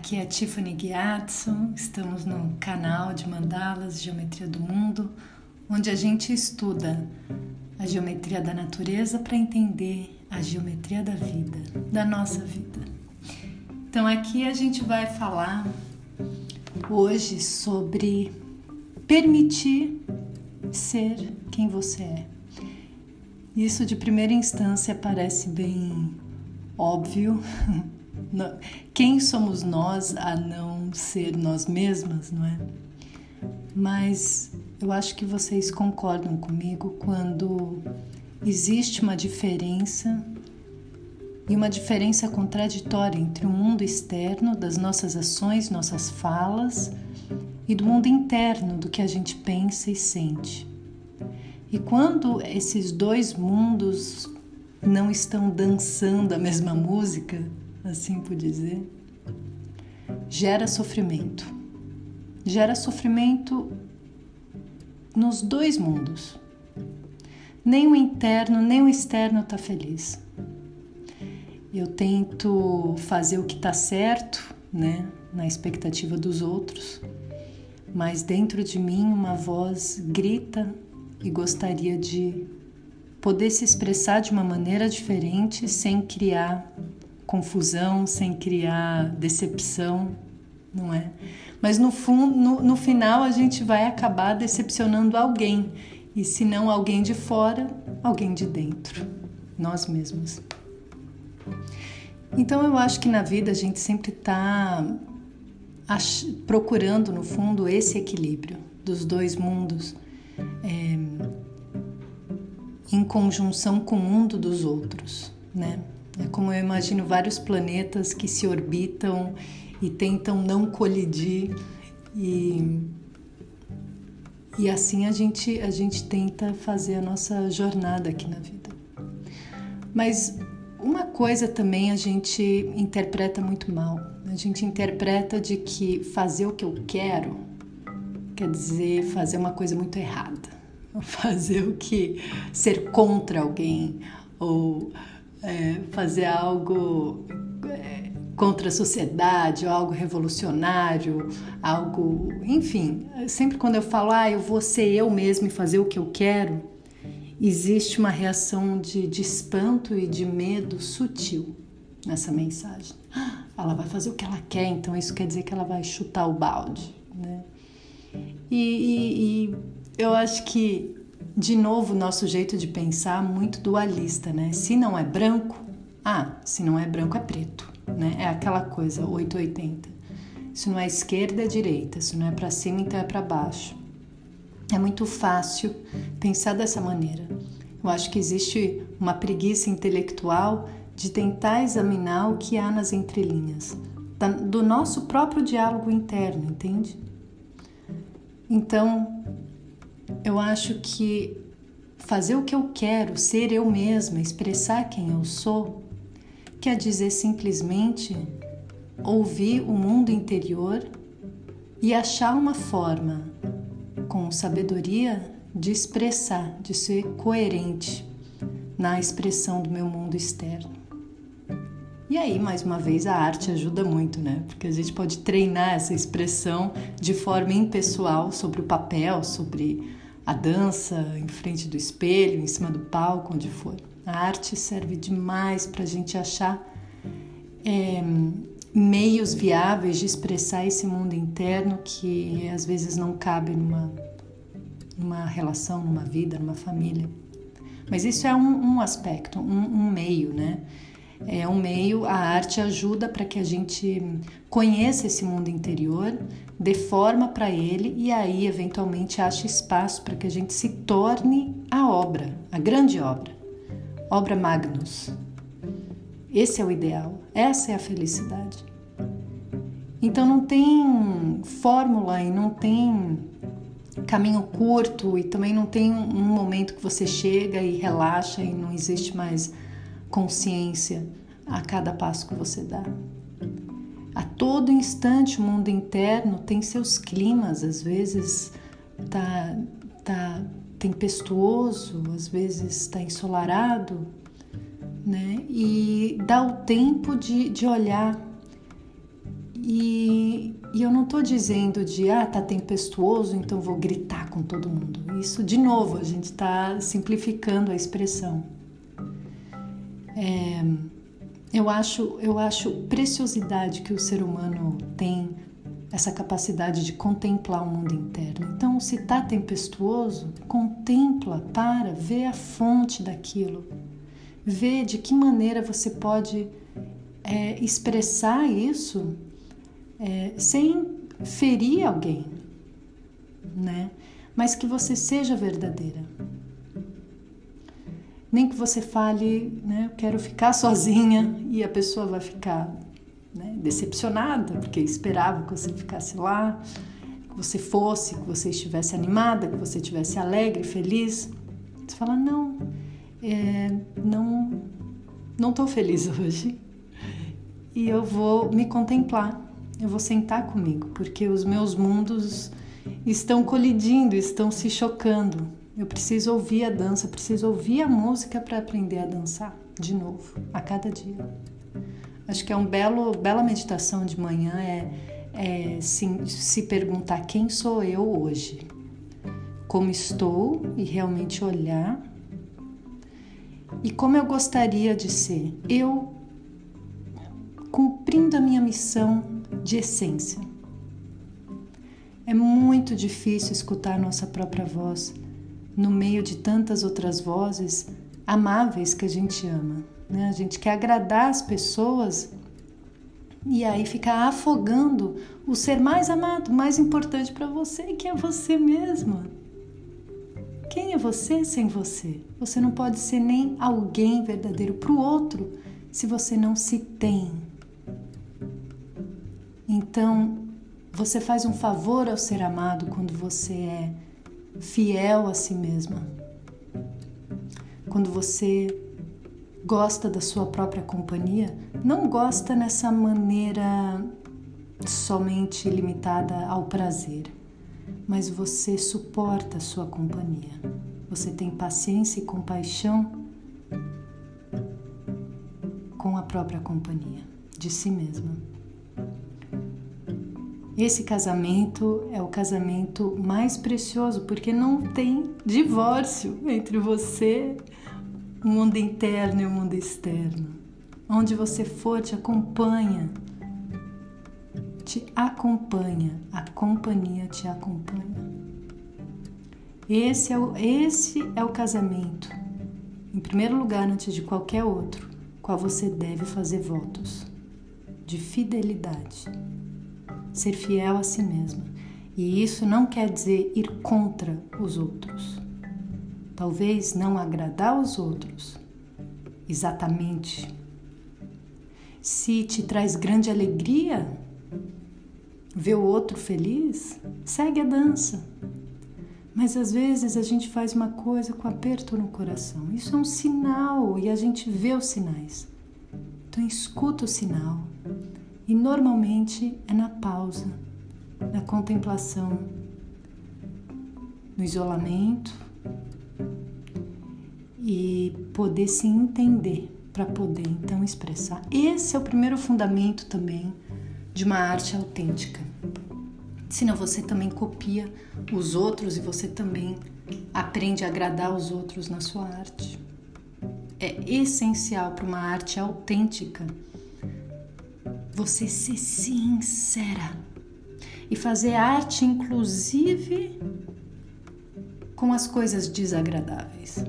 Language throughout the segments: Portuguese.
Aqui é Tiffany Gyatso, estamos no canal de Mandalas Geometria do Mundo, onde a gente estuda a geometria da natureza para entender a geometria da vida, da nossa vida. Então aqui a gente vai falar hoje sobre permitir ser quem você é. Isso de primeira instância parece bem óbvio, quem somos nós a não ser nós mesmas, não é? Mas eu acho que vocês concordam comigo quando existe uma diferença e uma diferença contraditória entre o mundo externo das nossas ações, nossas falas e do mundo interno do que a gente pensa e sente. E quando esses dois mundos não estão dançando a mesma música, assim por dizer, gera sofrimento. Gera sofrimento nos dois mundos. Nem o interno, nem o externo está feliz. Eu tento fazer o que está certo, né, na expectativa dos outros, mas dentro de mim uma voz grita e gostaria de poder se expressar de uma maneira diferente sem criar confusão, sem criar decepção, não é? Mas no fundo, no, no final a gente vai acabar decepcionando alguém, e se não alguém de fora, alguém de dentro, nós mesmos. Então eu acho que na vida a gente sempre está procurando no fundo esse equilíbrio dos dois mundos. É, em conjunção com o mundo dos outros, né? É como eu imagino vários planetas que se orbitam e tentam não colidir e e assim a gente a gente tenta fazer a nossa jornada aqui na vida. Mas uma coisa também a gente interpreta muito mal. A gente interpreta de que fazer o que eu quero quer dizer fazer uma coisa muito errada. Fazer o que ser contra alguém ou é, fazer algo é, contra a sociedade, algo revolucionário, algo, enfim, sempre quando eu falo, ah, eu vou ser eu mesmo e fazer o que eu quero, existe uma reação de, de espanto e de medo sutil nessa mensagem. Ah, ela vai fazer o que ela quer, então isso quer dizer que ela vai chutar o balde, né? E, e, e eu acho que de novo, nosso jeito de pensar muito dualista, né? Se não é branco, ah, se não é branco é preto, né? É aquela coisa 880. Se não é esquerda é direita, se não é para cima então é para baixo. É muito fácil pensar dessa maneira. Eu acho que existe uma preguiça intelectual de tentar examinar o que há nas entrelinhas do nosso próprio diálogo interno, entende? Então, eu acho que fazer o que eu quero, ser eu mesma, expressar quem eu sou, quer dizer simplesmente ouvir o mundo interior e achar uma forma, com sabedoria, de expressar, de ser coerente na expressão do meu mundo externo. E aí, mais uma vez, a arte ajuda muito, né? Porque a gente pode treinar essa expressão de forma impessoal sobre o papel, sobre a dança em frente do espelho, em cima do palco, onde for. A arte serve demais para a gente achar é, meios viáveis de expressar esse mundo interno que às vezes não cabe numa, numa relação, numa vida, numa família. Mas isso é um, um aspecto, um, um meio, né? É um meio, a arte ajuda para que a gente conheça esse mundo interior, dê forma para ele e aí eventualmente ache espaço para que a gente se torne a obra, a grande obra, obra magnus. Esse é o ideal, essa é a felicidade. Então não tem fórmula e não tem caminho curto e também não tem um momento que você chega e relaxa e não existe mais consciência a cada passo que você dá. A todo instante o mundo interno tem seus climas, às vezes tá, tá tempestuoso, às vezes está ensolarado, né? E dá o tempo de, de olhar E, e eu não estou dizendo de, ah, tá tempestuoso, então vou gritar com todo mundo. Isso, de novo, a gente está simplificando a expressão. É, eu acho, eu acho preciosidade que o ser humano tem essa capacidade de contemplar o mundo interno. Então, se está tempestuoso, contempla, para, vê a fonte daquilo, vê de que maneira você pode é, expressar isso é, sem ferir alguém, né? Mas que você seja verdadeira. Nem que você fale, né? Eu quero ficar sozinha e a pessoa vai ficar né, decepcionada, porque esperava que você ficasse lá, que você fosse, que você estivesse animada, que você estivesse alegre, feliz. Você fala: Não, é, não, não estou feliz hoje e eu vou me contemplar, eu vou sentar comigo, porque os meus mundos estão colidindo, estão se chocando. Eu preciso ouvir a dança, preciso ouvir a música para aprender a dançar de novo, a cada dia. Acho que é uma bela meditação de manhã é, é se, se perguntar quem sou eu hoje, como estou e realmente olhar e como eu gostaria de ser. Eu cumprindo a minha missão de essência. É muito difícil escutar nossa própria voz no meio de tantas outras vozes amáveis que a gente ama. Né? A gente quer agradar as pessoas e aí ficar afogando o ser mais amado, mais importante para você, que é você mesma. Quem é você sem você? Você não pode ser nem alguém verdadeiro para o outro se você não se tem. Então, você faz um favor ao ser amado quando você é fiel a si mesma. Quando você gosta da sua própria companhia, não gosta nessa maneira somente limitada ao prazer, mas você suporta a sua companhia. Você tem paciência e compaixão com a própria companhia de si mesma. Esse casamento é o casamento mais precioso porque não tem divórcio entre você, o mundo interno e o mundo externo. Onde você for, te acompanha. Te acompanha, a companhia te acompanha. Esse é o, esse é o casamento, em primeiro lugar, antes de qualquer outro, qual você deve fazer votos de fidelidade ser fiel a si mesma. E isso não quer dizer ir contra os outros. Talvez não agradar os outros exatamente. Se te traz grande alegria ver o outro feliz, segue a dança. Mas às vezes a gente faz uma coisa com aperto no coração. Isso é um sinal e a gente vê os sinais. Então escuta o sinal e normalmente é na pausa, na contemplação, no isolamento e poder se entender para poder então expressar. Esse é o primeiro fundamento também de uma arte autêntica. Senão você também copia os outros e você também aprende a agradar os outros na sua arte. É essencial para uma arte autêntica você ser sincera e fazer arte, inclusive com as coisas desagradáveis.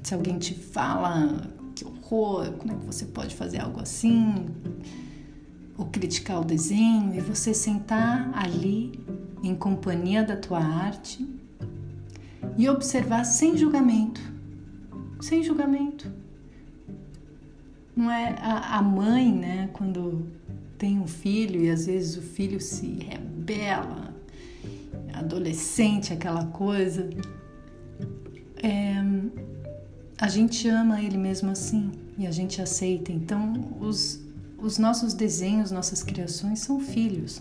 Se alguém te fala que horror, como é que você pode fazer algo assim? Ou criticar o desenho e você sentar ali em companhia da tua arte e observar sem julgamento. Sem julgamento. Não é a, a mãe, né, quando tem um filho e às vezes o filho se rebela, adolescente, aquela coisa. É, a gente ama ele mesmo assim e a gente aceita. Então, os, os nossos desenhos, nossas criações são filhos.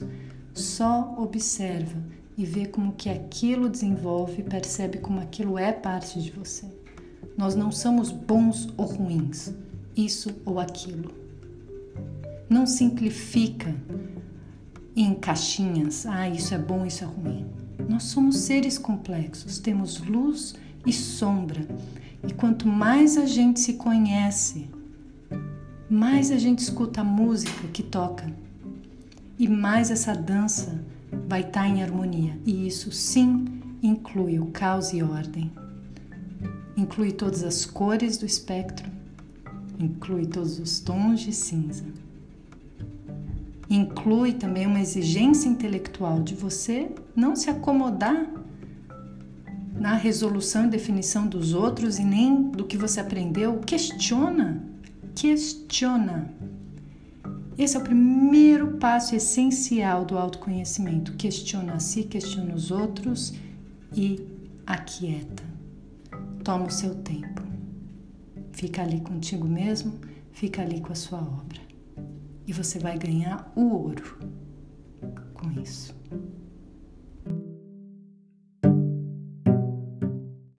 Só observa e vê como que aquilo desenvolve, percebe como aquilo é parte de você. Nós não somos bons ou ruins, isso ou aquilo não simplifica em caixinhas. Ah, isso é bom, isso é ruim. Nós somos seres complexos, temos luz e sombra. E quanto mais a gente se conhece, mais a gente escuta a música que toca e mais essa dança vai estar tá em harmonia. E isso sim inclui o caos e ordem. Inclui todas as cores do espectro, inclui todos os tons de cinza. Inclui também uma exigência intelectual de você não se acomodar na resolução e definição dos outros e nem do que você aprendeu. Questiona, questiona. Esse é o primeiro passo essencial do autoconhecimento. Questiona a si, questiona os outros e aquieta. Toma o seu tempo. Fica ali contigo mesmo, fica ali com a sua obra. E você vai ganhar o ouro com isso.